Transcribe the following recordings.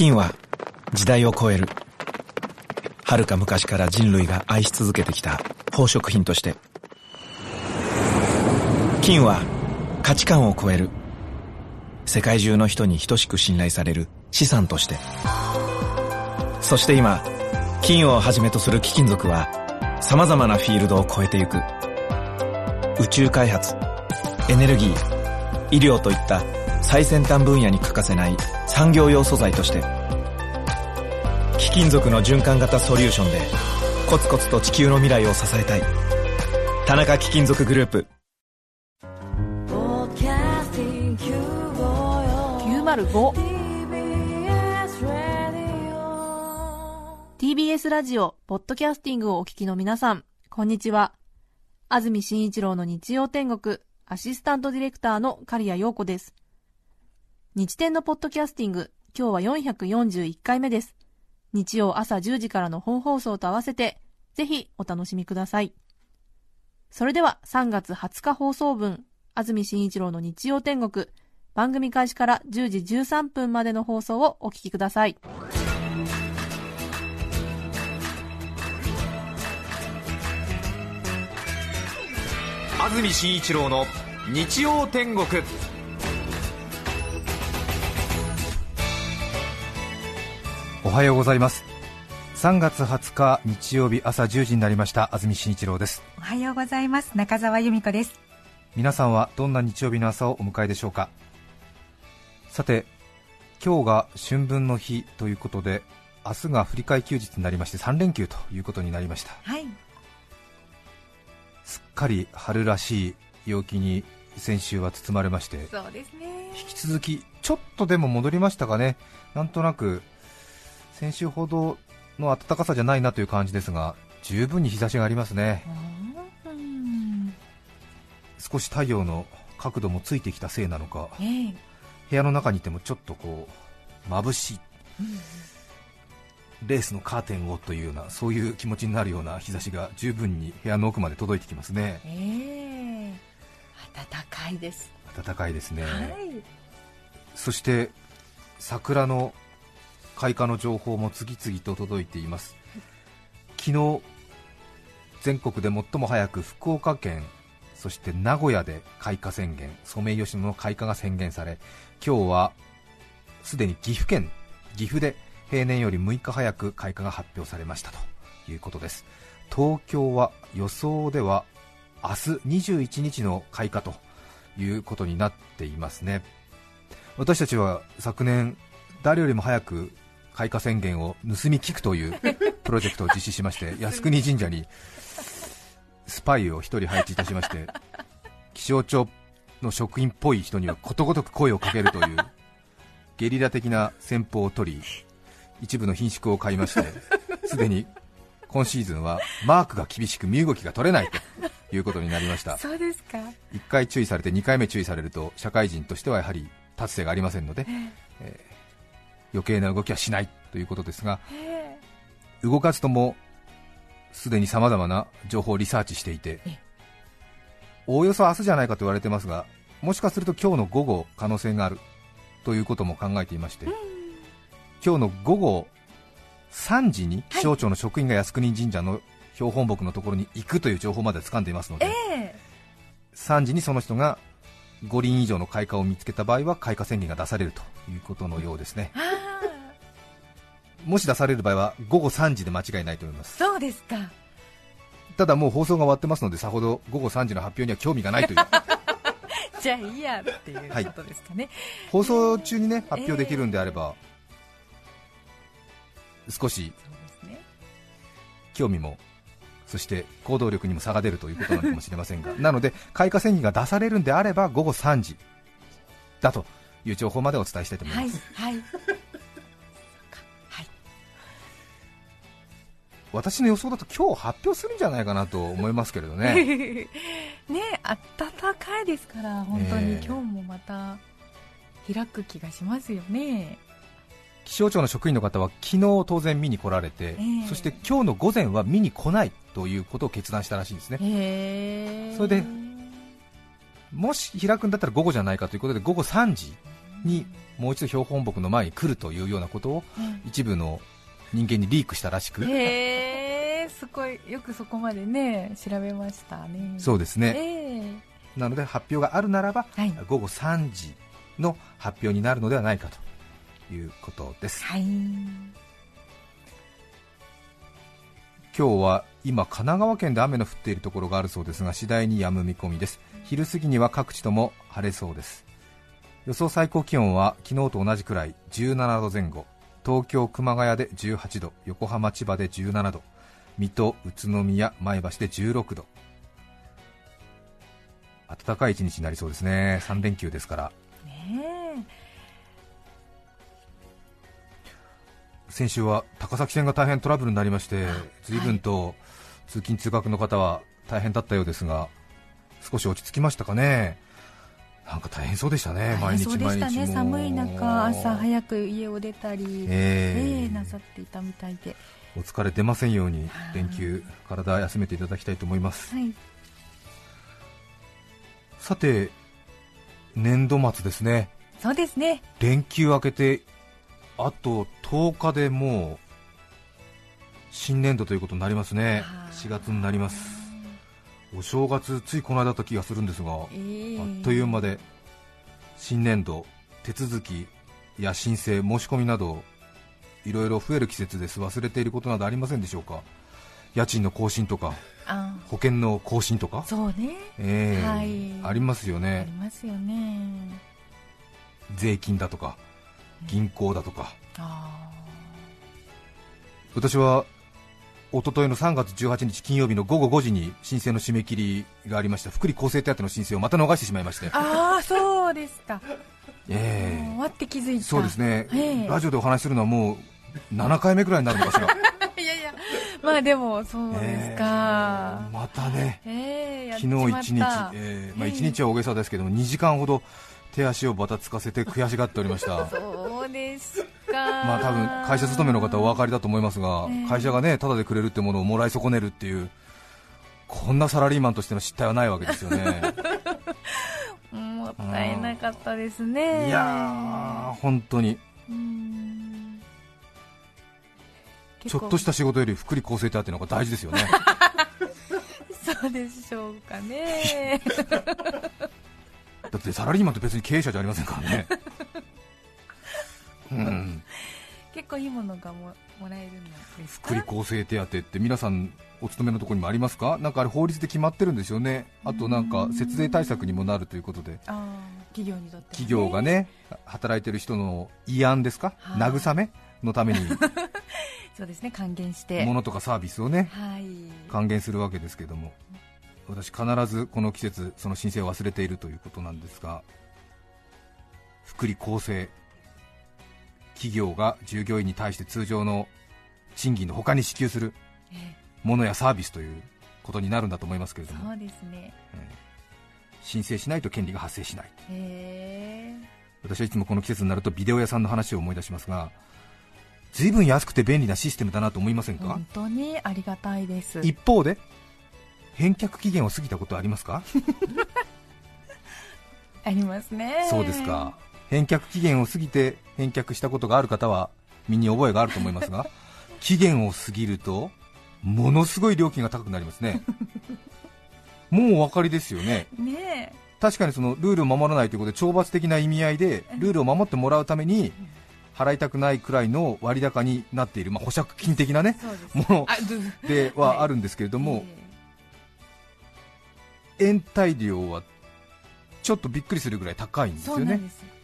金は時代を超える。遥か昔から人類が愛し続けてきた宝飾品として。金は価値観を超える。世界中の人に等しく信頼される資産として。そして今金をはじめとする貴金属は様々なフィールドを超えてゆく。宇宙開発エネルギー医療といった最先端分野に欠かせない産業用素材として貴金属の循環型ソリューションでコツコツと地球の未来を支えたい田中貴金属グループ905 TBS ラジオ、ポッドキャスティングをお聞きの皆さん、こんにちは。安住紳一郎の日曜天国、アシスタントディレクターの刈谷陽子です。日天のポッドキャスティング、今日は441回目です。日曜朝10時からの本放送と合わせて、ぜひお楽しみください。それでは3月20日放送分、安住紳一郎の日曜天国、番組開始から10時13分までの放送をお聞きください。安住紳一郎の日曜天国おはようございます。3月20日日曜日朝1時になりました。安住紳一郎です。おはようございます。中澤由美子です。皆さんはどんな日曜日の朝をお迎えでしょうか？さて今日が春分の日ということで明日が振り替え休日になりまして3連休ということになりました。はい。すっかり春らしい陽気に先週は包まれましてそうですね。引き続きちょっとでも戻りましたかね。なんとなく先週ほどの暖かさじゃないなという感じですが十分に日差しがありますね。少し太陽の角度もついてきたせいなのか、えー、部屋の中にいてもちょっとこう眩しい、うん。レースのカーテンをというようなそういう気持ちになるような日差しが十分に部屋の奥まで届いてきますね、えー、暖かいです。暖かいですね、はい、そして桜の開花の情報も次々と届いています。昨日全国で最も早く福岡県そして名古屋で開花宣言ソメイヨシノの開花が宣言され今日はすでに岐阜県岐阜で平年より6日早く開花が発表されましたということです。東京は予想では明日21日の開花ということになっていますね。私たちは昨年誰よりも早く開花宣言を盗み聞くという プロジェクトを実施しまして靖国神社にスパイを1人配置いたしまして気象庁の職員っぽい人にはことごとく声をかけるというゲリラ的な戦法を取り一部の品種を買いましてすでに今シーズンはマークが厳しく身動きが取れないということになりました。そうですか。1回注意されて2回目注意されると社会人としてはやはり達成がありませんので、えー、余計な動きはしないということですが、動かずともすでにさまざまな情報をリサーチしていておおよそ明日じゃないかと言われてますがもしかすると今日の午後可能性があるということも考えていまして、うん。今日の午後3時に気象庁の職員が靖国神社の標本木のところに行くという情報まで掴んでいますので、えー、3時にその人が5輪以上の開花を見つけた場合は開花宣言が出されるということのようですね。もし出される場合は午後3時で間違いないと思います。そうですか。ただもう放送が終わってますのでさほど午後3時の発表には興味がないという。じゃあいいやっていうことですかね、はい、放送中にね発表できるんであれば、えー。少し興味もそして行動力にも差が出るということなのかもしれませんが。なので開花宣言が出されるんであれば午後3時だという情報までお伝えしたいと思います。はい、はい私の予想だと今日発表するんじゃないかなと思いますけれどね。ね暖かいですから本当に今日もまた開く気がしますよね、気象庁の職員の方は昨日当然見に来られて、えー、そして今日の午前は見に来ないということを決断したらしいんですね、え。ー、それでもし開くんだったら午後じゃないかということで午後3時にもう一度標本木の前に来るというようなことを一部の人間にリークしたらしく、へえすごいよくそこまでね調べましたね。そうですね、ええ。なので発表があるならば、はい。午後3時の発表になるのではないかということです。はい。今日は今、神奈川県で雨の降っているところがあるそうですが次第に止む見込みです。昼過ぎには各地とも晴れそうです。予想最高気温は昨日と同じくらい17度前後東京、熊谷で18度横浜、千葉で17度水戸、宇都宮、前橋で16度。暖かい一日になりそうですね。3連休ですから。ね先週は高崎線が大変トラブルになりまして随分と通勤・通学の方は大変だったようですが少し落ち着きましたかねなんか大変そうでしたね、え毎日そう。で寒い中朝早く家を出たりええ。ええなさっていたみたいで。お疲れ出ませんようにはい。連休体休めていただきたいと思います。はい。さて年度末ですね。そうですね。連休明けてあと10日でもう新年度ということになりますね。はい。4月になりますお正月ついこの間だった気がするんですがええ。あっという間で新年度手続きや申請申し込みなどいろいろ増える季節です。忘れていることなどありませんでしょうか？家賃の更新とかあ保険の更新とか、そうね。ええ。はい。ありますよあねりますよね。税金だとか銀行だとか。あ。私は一昨日の3月18日金曜日の午後5時に申請の締め切りがありました。福利厚生手当の申請をまた逃してしまいまして。ー、あーそうですか。ええ。もう終わって気づいた。そうですね、ええ。ラジオでお話しするのはもう7回目くらいになるのかしら。いやいや。まあでもそうですか、ええ。またね。ええやっ昨日1日、えーまあ、1日は大げさですけども2時間ほど手足をばたつかせて悔しがっておりました。そうですかまあ多分会社勤めの方はお分かりだと思いますが、ええ。会社がねタダでくれるってものをもらい損ねるっていうこんなサラリーマンとしての失態はないわけですよね。う んもったいなかったですね。いやー本当に。うん。ちょっとした仕事より福利厚生手当の方が大事ですよね。そうでしょうかね。だってサラリーマンって別に経営者じゃありませんからね。うん結構いいものがももらえるんですか福利厚生手当って皆さんお勤めのところにもありますか？なんかあれ法律で決まってるんですよね。あとなんか節税対策にもなるということで。企業にとってはね。企業がね働いてる人の慰安ですか？はい。慰めのために。そうですね還元して。物とかサービスをねはい。還元するわけですけども。私必ずこの季節その申請を忘れているということなんですが福利厚生企業が従業員に対して通常の賃金の他に支給するえものやサービスということになるんだと思いますけれども。そうですね。えー申請しないと権利が発生しない。私はいつもこの季節になるとビデオ屋さんの話を思い出しますが随分安くて便利なシステムだなと思いませんか？本当にありがたいです。一方で返却期限を過ぎたことはありますか？ありますね。そうですか返却期限を過ぎて返却したことがある方は身に覚えがあると思いますが 期限を過ぎるとものすごい料金が高くなりますね。もうお分かりですよね。ね確かにそのルールを守らないということで懲罰的な意味合いでルールを守ってもらうために払いたくないくらいの割高になっている、まあ、保釈金的なねものではあるんですけれども、延滞料はちょっとびっくりするぐらい高いんですよね。そうなんです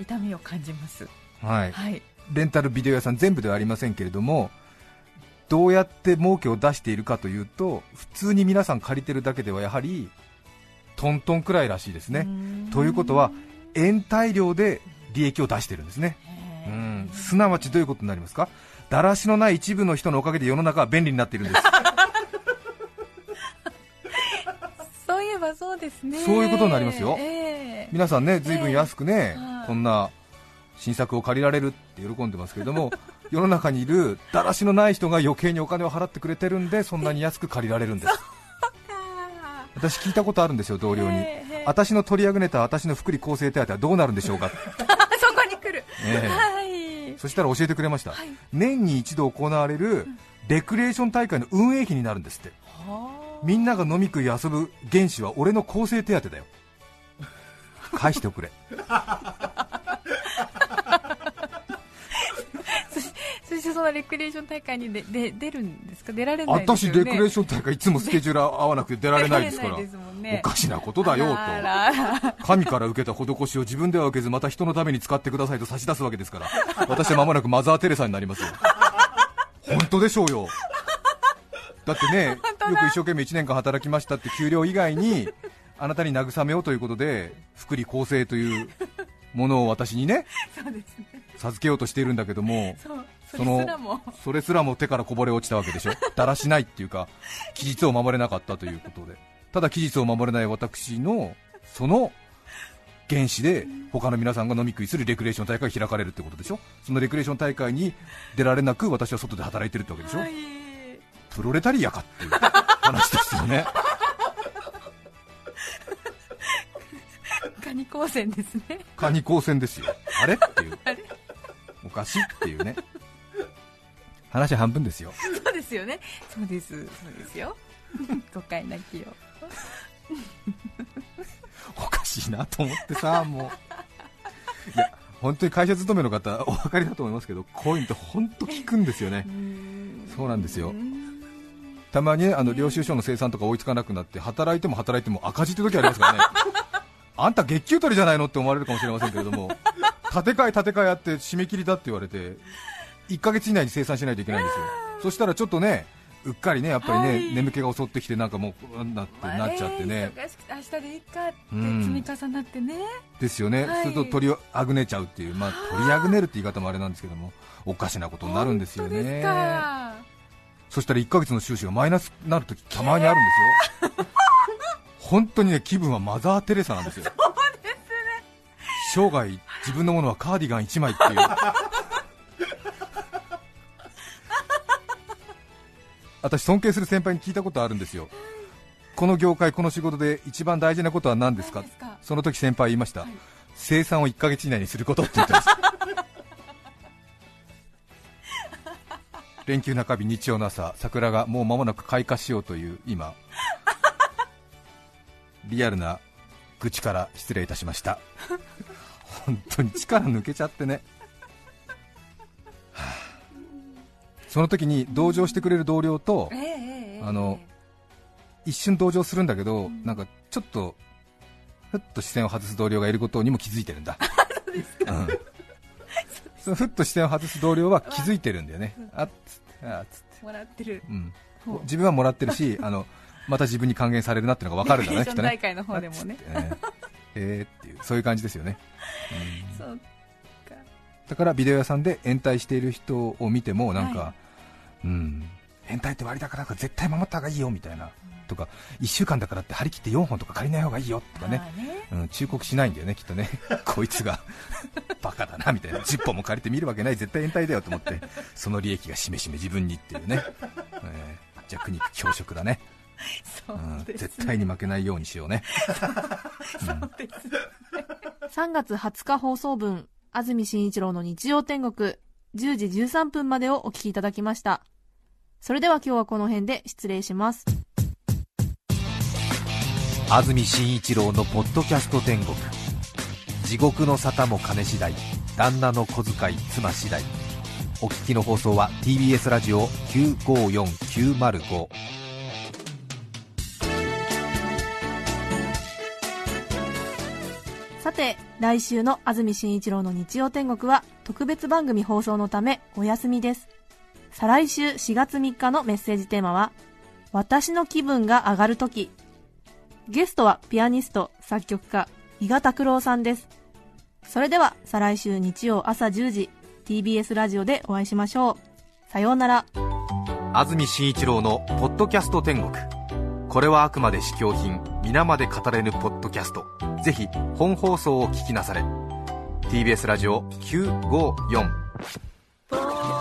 痛みを感じます。はい、はい。レンタルビデオ屋さん全部ではありませんけれどもどうやって儲けを出しているかというと普通に皆さん借りてるだけではやはりトントンくらいらしいですね。ということは延滞料で利益を出してるんですね。へうえん。すなわちどういうことになりますか？だらしのない一部の人のおかげで世の中は便利になっているんです。そういえばそうですね。そういうことになりますよ。ええ。皆さんね随分安くね、はいこんな新作を借りられるって喜んでますけれども 世の中にいるだらしのない人が余計にお金を払ってくれてるんでそんなに安く借りられるんです。あ私聞いたことあるんですよ同僚に、私の取り上げた私の福利厚生手当はどうなるんでしょうか。あ そええ。はい。そしたら教えてくれました、はい。年に一度行われるレクリエーション大会の運営費になるんですって。みんなが飲み食い遊ぶ原資は俺の構成手当だよ。返しておくれ そしてそのレクリエーション大会にでで出るんですか？出られないです私レクリエーション大会いつもスケジュール合わなくて出られないですから。ね。おかしなことだよと。神から受けた施しを自分では受けずまた人のために使ってくださいと差し出すわけですから。私は間もなくマザー・テレサになりますよ。本当でしょうよ。だってねよく一生懸命1年間働きましたって給料以外にあなたに慰めようということで福利厚生というものを私にねそうですね。授けようとしているんだけどもそれすらも。それすらも手からこぼれ落ちたわけでしょ？だらしないっていうか期日を守れなかったということで。ただ期日を守れない私のその原資で他の皆さんが飲み食いするレクリエーション大会が開かれるってことでしょ？そのレクリエーション大会に出られなく私は外で働いてるってわけでしょ、はい。プロレタリアかっていう話ですよねカニ光線ですね。カニ光線ですよ。あれ？っていう。おかしいっていうね。話半分ですよ。そうですよね。そうです。そうですよ。誤解なきよおかしいなと思ってさ、もう、いや、本当に会社勤めの方、お分かりだと思いますけど、こういうのって本当聞くんですよね、そうなんですよ。たまにねあの領収書の生産とか追いつかなくなって、働いても働いても赤字って時ありますからね、あんた月給取りじゃないのって思われるかもしれませんけれども、建て替え、建て替えやって締め切りだって言われて、1ヶ月以内に生産しないといけないんですよ、そしたらちょっとね、うっかりね、やっぱりね、はい。眠気が襲ってきて、なんかもう、なってなっちゃってね。明日でいいかってうん。積み重なってね、ですよね、はい。すると取りあぐねちゃうっていう、まあ、取りあぐねるって言い方もあれなんですけども、おかしなことになるんですよね、か。そしたら1ヶ月の収支がマイナスになるとき、たまにあるんですよ、本当にね気分はマザー・テレサなんですよ、生涯、自分のものはカーディガン1枚っていう。私尊敬する先輩に聞いたことあるんですよ。この業界この仕事で一番大事なことは何ですか？すか？その時先輩言いました、はい。生産を1ヶ月以内にすることって言ってました 連休中日日曜の朝桜がもう間もなく開花しようという今リアルな愚痴から失礼いたしました。本当に力抜けちゃってね、はあ。その時に同情してくれる同僚とええええええ。あの一瞬同情するんだけど、なんかちょっとふっと視線を外す同僚がいることにも気づいてるんだ。うん。そのふっと視線を外す同僚は気づいてるんだよね。あっつってあっつって、もらってる。うん、自分はもらってるしあのまた自分に還元されるなっていうのが分かるんだね きっとね。大会の方でもね。えーっていうそういう感じですよね、うん。そうか。だからビデオ屋さんで延滞している人を見てもなんか、はうん延滞って割高だから絶対守った方がいいよみたいな、とか1週間だからって張り切って4本とか借りない方がいいよとかね。まあね。うん、忠告しないんだよね、きっとね、こいつがバカだなみたいな、10本も借りて見るわけない、絶対延滞だよと思って、その利益がしめしめ自分にっていうね、えー弱肉強食だね、そううん、です絶対に負けないようにしようね、そうです3月20日放送分、安住紳一郎の日曜天国、10時13分までをお聞きいただきました。それでは今日はこの辺で失礼します。安住紳一郎のポッドキャスト天国、地獄の沙汰も金次第、旦那の小遣い妻次第、お聞きの放送は TBS ラジオ954905。来週の安住紳一郎の日曜天国は特別番組放送のためお休みです。再来週4月3日のメッセージテーマは、私の気分が上がるとき。ゲストはピアニスト、作曲家、伊賀拓郎さんです。それでは再来週日曜朝10時、TBS ラジオでお会いしましょう。さようなら。安住紳一郎の「ポッドキャスト天国」これはあくまで試供品皆まで語れぬポッドキャスト。ぜひ本放送を聞きなされ。TBS ラジオ954 905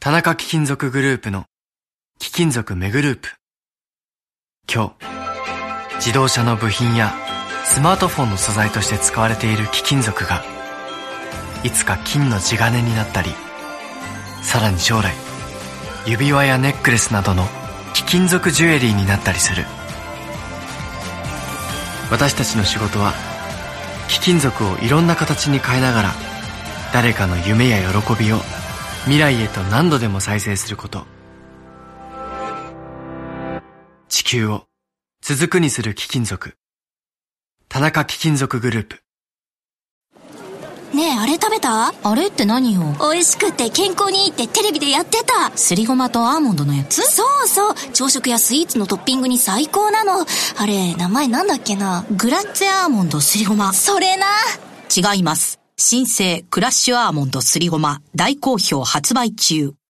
田中貴金属グループの貴金属メグループ。今日自動車の部品やスマートフォンの素材として使われている貴金属がいつか金の地金になったりさらに将来指輪やネックレスなどの貴金属ジュエリーになったりする。私たちの仕事は貴金属をいろんな形に変えながら誰かの夢や喜びを未来へと何度でも再生すること。地球を続くにする貴金属。田中貴金属グループねえ、あれ食べた？あれって何よ？美味しくて健康にいいってテレビでやってた。すりごまとアーモンドのやつ？そうそう。朝食やスイーツのトッピングに最高なの。あれ、名前なんだっけな？グラッツェアーモンドすりごま。それな。違います。新生クラッシュアーモンドすりごま大好評発売中。